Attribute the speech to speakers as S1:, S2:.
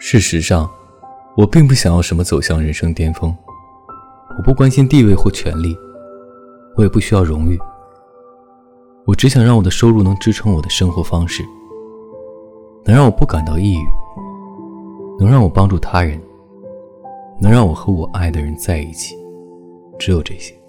S1: 事实上我并不想要什么走向人生巅峰。我不关心地位或权利我也不需要荣誉。我只想让我的收入能支撑我的生活方式。能让我不感到抑郁能让我帮助他人能让我和我爱的人在一起。只有这些。